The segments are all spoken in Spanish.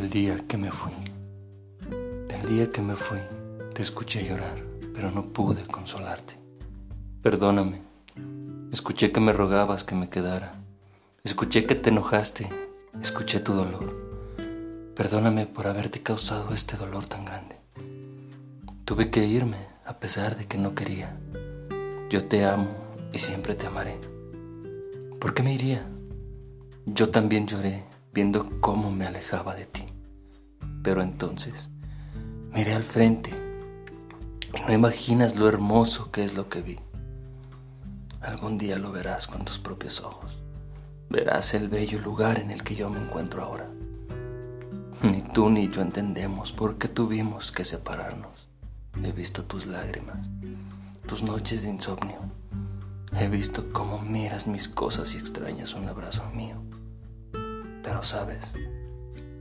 día que me fui, el día que me fui, te escuché llorar, pero no pude consolarte. Perdóname, escuché que me rogabas que me quedara, escuché que te enojaste, escuché tu dolor. Perdóname por haberte causado este dolor tan grande. Tuve que irme a pesar de que no quería. Yo te amo y siempre te amaré. ¿Por qué me iría? Yo también lloré viendo cómo me alejaba de ti. Pero entonces miré al frente y no imaginas lo hermoso que es lo que vi. Algún día lo verás con tus propios ojos. Verás el bello lugar en el que yo me encuentro ahora. Ni tú ni yo entendemos por qué tuvimos que separarnos. He visto tus lágrimas, tus noches de insomnio. He visto cómo miras mis cosas y extrañas un abrazo mío. Sabes,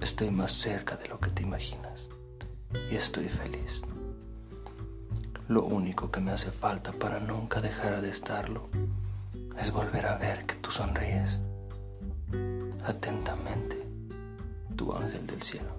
estoy más cerca de lo que te imaginas y estoy feliz. Lo único que me hace falta para nunca dejar de estarlo es volver a ver que tú sonríes. Atentamente, tu ángel del cielo.